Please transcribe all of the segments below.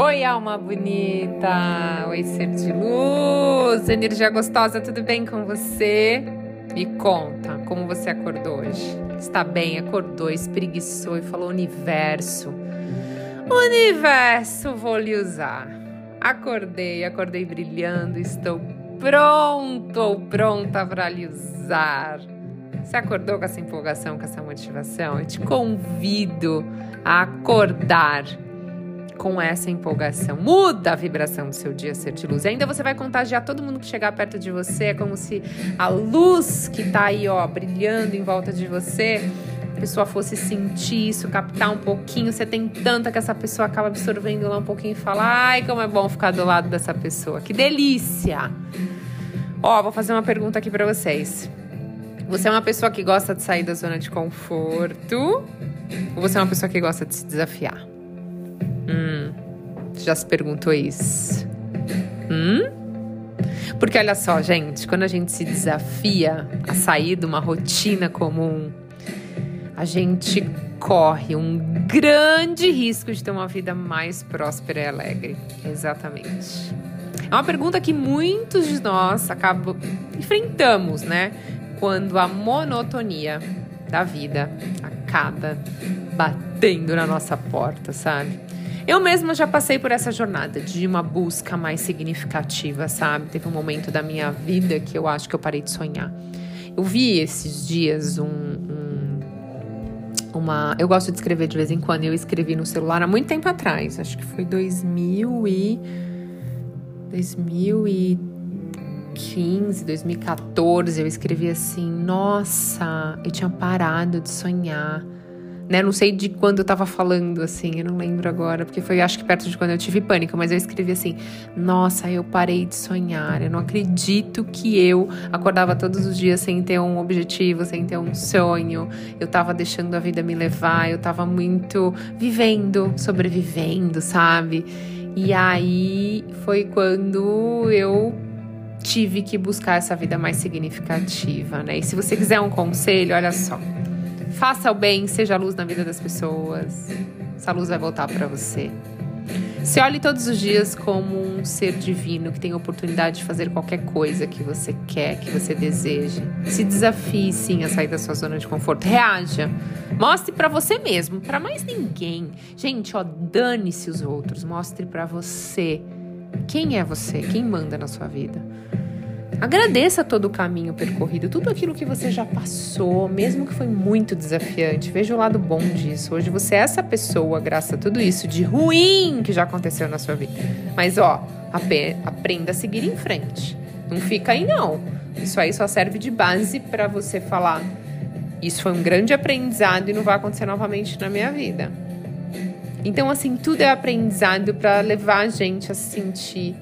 Oi, alma bonita! Oi, ser de luz! Energia gostosa, tudo bem com você? Me conta, como você acordou hoje? Está bem? Acordou, espreguiçou e falou: Universo, Universo, vou lhe usar. Acordei, acordei brilhando, estou pronto ou pronta para lhe usar. Você acordou com essa empolgação, com essa motivação? Eu te convido a acordar com essa empolgação. Muda a vibração do seu dia ser de luz. E ainda você vai contagiar todo mundo que chegar perto de você. É como se a luz que tá aí, ó, brilhando em volta de você, a pessoa fosse sentir isso, captar um pouquinho. Você tem tanta que essa pessoa acaba absorvendo lá um pouquinho e fala: ai, como é bom ficar do lado dessa pessoa. Que delícia! Ó, vou fazer uma pergunta aqui para vocês. Você é uma pessoa que gosta de sair da zona de conforto? Ou você é uma pessoa que gosta de se desafiar? Hum, já se perguntou isso? Hum? Porque olha só, gente, quando a gente se desafia a sair de uma rotina comum, a gente corre um grande risco de ter uma vida mais próspera e alegre. Exatamente. É uma pergunta que muitos de nós acabam enfrentamos, né? Quando a monotonia da vida acaba batendo na nossa porta, sabe? Eu mesma já passei por essa jornada de uma busca mais significativa, sabe? Teve um momento da minha vida que eu acho que eu parei de sonhar. Eu vi esses dias um, um uma. Eu gosto de escrever de vez em quando. Eu escrevi no celular há muito tempo atrás. Acho que foi 2000 e 2015, 2014. Eu escrevi assim: Nossa, eu tinha parado de sonhar né? Não sei de quando eu tava falando, assim, eu não lembro agora, porque foi acho que perto de quando eu tive pânico, mas eu escrevi assim: Nossa, eu parei de sonhar, eu não acredito que eu acordava todos os dias sem ter um objetivo, sem ter um sonho, eu tava deixando a vida me levar, eu tava muito vivendo, sobrevivendo, sabe? E aí foi quando eu tive que buscar essa vida mais significativa, né? E se você quiser um conselho, olha só. Faça o bem, seja a luz na vida das pessoas. Essa luz vai voltar para você. Se olhe todos os dias como um ser divino que tem a oportunidade de fazer qualquer coisa que você quer, que você deseje. Se desafie sim a sair da sua zona de conforto. Reaja. Mostre para você mesmo, para mais ninguém. Gente, ó, dane-se os outros. Mostre para você quem é você, quem manda na sua vida. Agradeça todo o caminho percorrido, tudo aquilo que você já passou, mesmo que foi muito desafiante. Veja o lado bom disso. Hoje você é essa pessoa, graças a tudo isso de ruim que já aconteceu na sua vida. Mas ó, aprenda a seguir em frente. Não fica aí não. Isso aí só serve de base para você falar: isso foi um grande aprendizado e não vai acontecer novamente na minha vida. Então assim, tudo é aprendizado para levar a gente a se sentir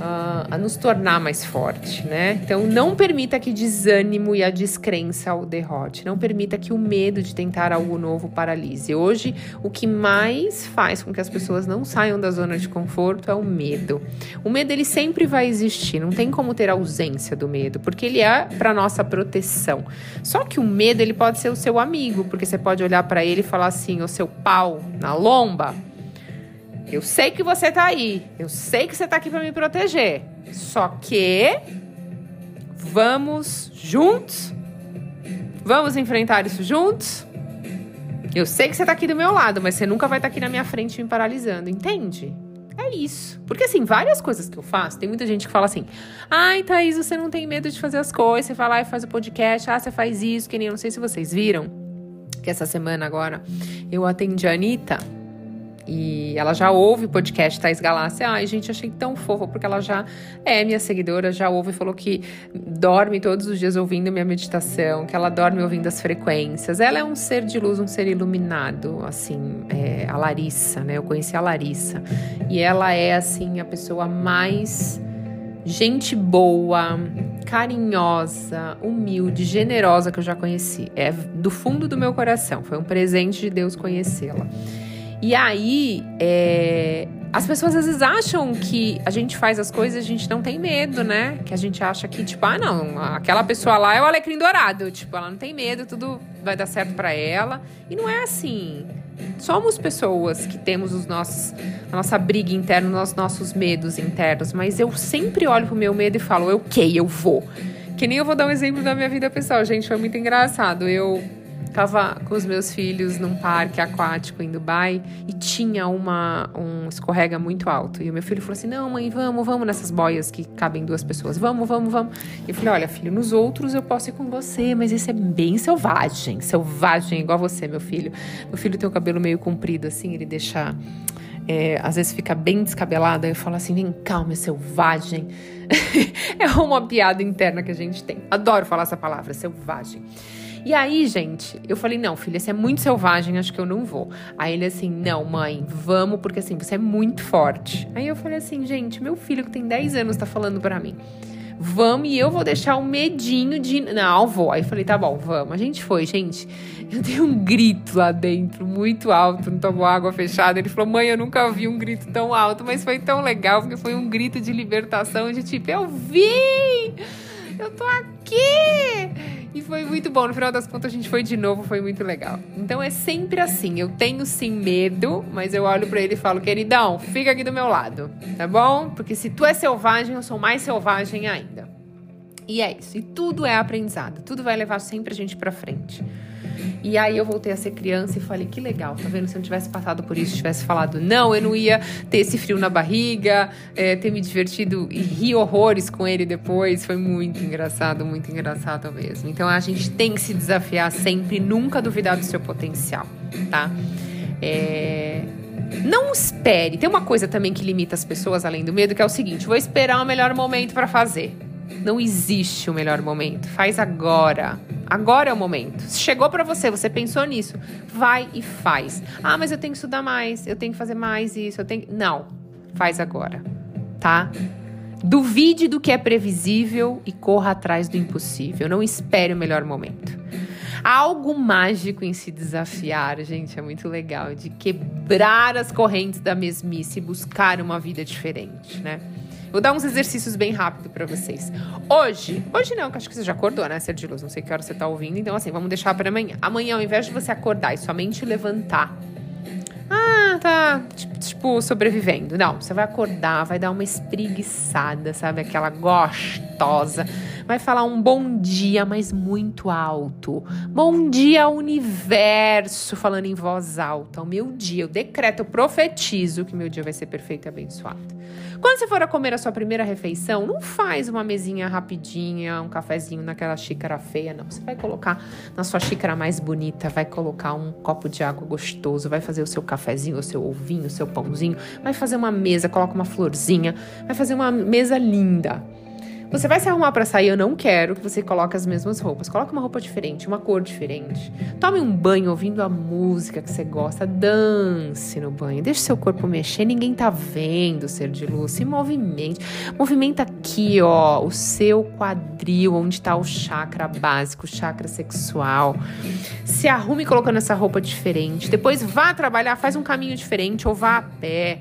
a, a nos tornar mais forte, né? Então, não permita que desânimo e a descrença o derrote. Não permita que o medo de tentar algo novo paralise. Hoje, o que mais faz com que as pessoas não saiam da zona de conforto é o medo. O medo ele sempre vai existir. Não tem como ter ausência do medo, porque ele é para nossa proteção. Só que o medo ele pode ser o seu amigo, porque você pode olhar para ele e falar assim: "O seu pau na lomba". Eu sei que você tá aí. Eu sei que você tá aqui para me proteger. Só que vamos juntos? Vamos enfrentar isso juntos? Eu sei que você tá aqui do meu lado, mas você nunca vai estar tá aqui na minha frente me paralisando, entende? É isso. Porque, assim, várias coisas que eu faço, tem muita gente que fala assim: ai, Thaís, você não tem medo de fazer as coisas, você vai lá e faz o podcast, ah, você faz isso, que nem eu não sei se vocês viram, que essa semana agora eu atendi a Anitta E ela já ouve o podcast Thais Galácia. Ai, gente, achei tão fofa, porque ela já é minha seguidora, já ouve e falou que dorme todos os dias ouvindo minha meditação, que ela dorme ouvindo as frequências. Ela é um ser de luz, um ser iluminado, assim, é, a Larissa, né? Eu conheci a Larissa. E ela é, assim, a pessoa mais gente boa, carinhosa, humilde, generosa que eu já conheci. É do fundo do meu coração. Foi um presente de Deus conhecê-la. E aí, é, as pessoas às vezes acham que a gente faz as coisas e a gente não tem medo, né? Que a gente acha que, tipo, ah, não, aquela pessoa lá é o alecrim dourado. Tipo, ela não tem medo, tudo vai dar certo para ela. E não é assim. Somos pessoas que temos os nossos, a nossa briga interna, os nossos medos internos. Mas eu sempre olho pro meu medo e falo, eu eu vou. Que nem eu vou dar um exemplo da minha vida pessoal, gente. Foi muito engraçado. Eu Tava com os meus filhos num parque aquático em Dubai e tinha uma, um escorrega muito alto. E o meu filho falou assim: Não, mãe, vamos, vamos nessas boias que cabem duas pessoas. Vamos, vamos, vamos. E eu falei: Olha, filho, nos outros eu posso ir com você, mas esse é bem selvagem. Selvagem, igual você, meu filho. Meu filho tem o cabelo meio comprido assim, ele deixa. É, às vezes fica bem descabelado, aí eu falo assim: vem calma, selvagem. é uma piada interna que a gente tem. Adoro falar essa palavra, selvagem. E aí, gente, eu falei: não, filha, você é muito selvagem, acho que eu não vou. Aí ele assim: não, mãe, vamos, porque assim, você é muito forte. Aí eu falei assim: gente, meu filho que tem 10 anos tá falando para mim. Vamos e eu vou deixar o medinho de. Não, vou. Aí eu falei: tá bom, vamos. A gente foi, gente. Eu dei um grito lá dentro, muito alto, não tomou água fechada. Ele falou: mãe, eu nunca vi um grito tão alto, mas foi tão legal, porque foi um grito de libertação, de tipo: eu vi! Eu tô aqui! E foi muito bom. No final das contas, a gente foi de novo, foi muito legal. Então é sempre assim. Eu tenho sim medo, mas eu olho para ele e falo, queridão, fica aqui do meu lado, tá bom? Porque se tu é selvagem, eu sou mais selvagem ainda. E é isso. E tudo é aprendizado. Tudo vai levar sempre a gente para frente. E aí eu voltei a ser criança e falei, que legal, tá vendo? Se eu não tivesse passado por isso, tivesse falado não, eu não ia ter esse frio na barriga, é, ter me divertido e rir horrores com ele depois. Foi muito engraçado, muito engraçado mesmo. Então a gente tem que se desafiar sempre, nunca duvidar do seu potencial, tá? É... Não espere. Tem uma coisa também que limita as pessoas além do medo, que é o seguinte: vou esperar o melhor momento para fazer. Não existe o melhor momento. Faz agora. Agora é o momento. Chegou para você, você pensou nisso, vai e faz. Ah, mas eu tenho que estudar mais, eu tenho que fazer mais isso, eu tenho. Não, faz agora, tá? Duvide do que é previsível e corra atrás do impossível. Não espere o melhor momento. Há algo mágico em se desafiar, gente, é muito legal, de quebrar as correntes da mesmice e buscar uma vida diferente, né? Vou dar uns exercícios bem rápido para vocês. Hoje, hoje não, que acho que você já acordou, né, Ser Luz? Não sei que hora você tá ouvindo, então assim, vamos deixar para amanhã. Amanhã, ao invés de você acordar e somente levantar ah, tá, tipo, sobrevivendo. Não, você vai acordar, vai dar uma espreguiçada, sabe? Aquela gostosa. Vai falar um bom dia, mas muito alto. Bom dia, universo, falando em voz alta. O meu dia, eu decreto, eu profetizo que meu dia vai ser perfeito e abençoado. Quando você for a comer a sua primeira refeição, não faz uma mesinha rapidinha, um cafezinho naquela xícara feia, não. Você vai colocar na sua xícara mais bonita, vai colocar um copo de água gostoso, vai fazer o seu cafezinho, o seu ovinho, o seu pãozinho, vai fazer uma mesa, coloca uma florzinha, vai fazer uma mesa linda. Você vai se arrumar para sair, eu não quero que você coloque as mesmas roupas. Coloque uma roupa diferente, uma cor diferente. Tome um banho ouvindo a música que você gosta, dance no banho. Deixe seu corpo mexer, ninguém tá vendo ser de luz. Se movimente. Movimenta aqui, ó, o seu quadril, onde tá o chakra básico, o chakra sexual. Se arrume colocando essa roupa diferente. Depois vá trabalhar, faz um caminho diferente ou vá a pé.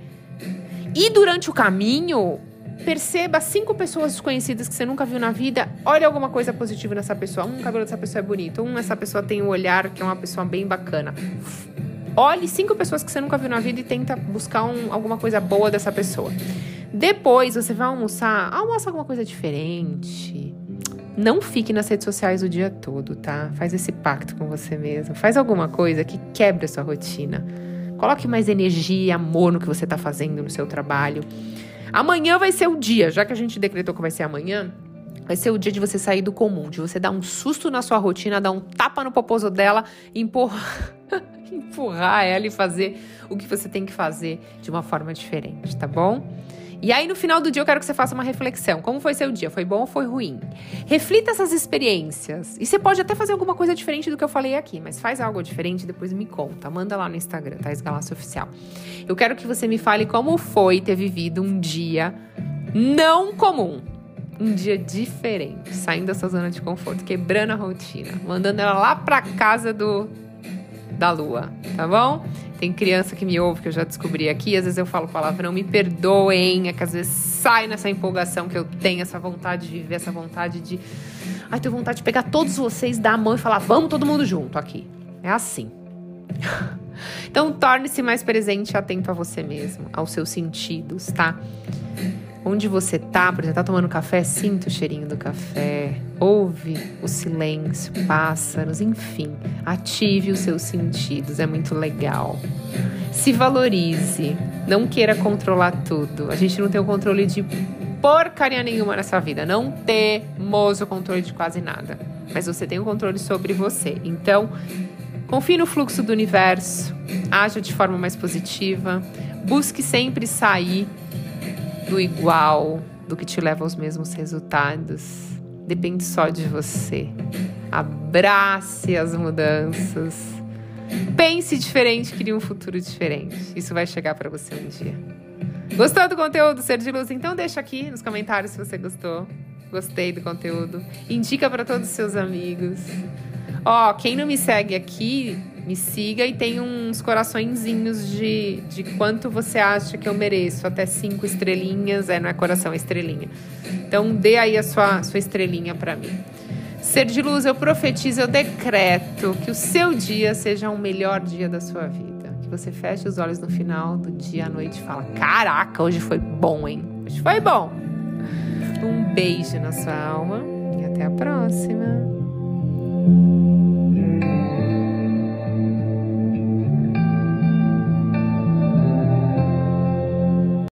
E durante o caminho, Perceba cinco pessoas desconhecidas que você nunca viu na vida. Olhe alguma coisa positiva nessa pessoa. Um, o cabelo dessa pessoa é bonito. Um, essa pessoa tem um olhar que é uma pessoa bem bacana. Olhe cinco pessoas que você nunca viu na vida e tenta buscar um, alguma coisa boa dessa pessoa. Depois você vai almoçar, almoça alguma coisa diferente. Não fique nas redes sociais o dia todo, tá? Faz esse pacto com você mesmo. Faz alguma coisa que quebre a sua rotina. Coloque mais energia amor no que você está fazendo no seu trabalho. Amanhã vai ser o dia, já que a gente decretou que vai ser amanhã, vai ser o dia de você sair do comum, de você dar um susto na sua rotina, dar um tapa no poposo dela, empurrar, empurrar ela e fazer o que você tem que fazer de uma forma diferente, tá bom? E aí, no final do dia, eu quero que você faça uma reflexão. Como foi seu dia? Foi bom ou foi ruim? Reflita essas experiências. E você pode até fazer alguma coisa diferente do que eu falei aqui, mas faz algo diferente e depois me conta. Manda lá no Instagram, tá? Esgalácio Oficial. Eu quero que você me fale como foi ter vivido um dia não comum. Um dia diferente, saindo dessa zona de conforto, quebrando a rotina, mandando ela lá pra casa do da lua, tá bom? Tem criança que me ouve, que eu já descobri aqui, às vezes eu falo palavrão, me perdoem, é que às vezes sai nessa empolgação que eu tenho, essa vontade de viver, essa vontade de. Ai, tenho vontade de pegar todos vocês, dar a mão e falar, vamos todo mundo junto aqui. É assim. então, torne-se mais presente e atento a você mesmo, aos seus sentidos, tá? Onde você tá, por exemplo, tá tomando café, sinta o cheirinho do café, ouve o silêncio, pássaros, enfim, ative os seus sentidos, é muito legal. Se valorize, não queira controlar tudo. A gente não tem o controle de porcaria nenhuma nessa vida, não temos o controle de quase nada, mas você tem o controle sobre você. Então, confie no fluxo do universo, haja de forma mais positiva, busque sempre sair do igual, do que te leva aos mesmos resultados. Depende só de você. Abrace as mudanças. Pense diferente, crie um futuro diferente. Isso vai chegar para você um dia. Gostou do conteúdo Ser de Luz? Então deixa aqui nos comentários se você gostou. Gostei do conteúdo. Indica para todos os seus amigos. Ó, quem não me segue aqui, me siga e tem uns coraçõezinhos de, de quanto você acha que eu mereço. Até cinco estrelinhas, é, não é coração, é estrelinha. Então dê aí a sua, sua estrelinha para mim. Ser de luz, eu profetizo, eu decreto que o seu dia seja o melhor dia da sua vida. Que você feche os olhos no final do dia à noite e fala: Caraca, hoje foi bom, hein? Hoje foi bom. Um beijo na sua alma e até a próxima.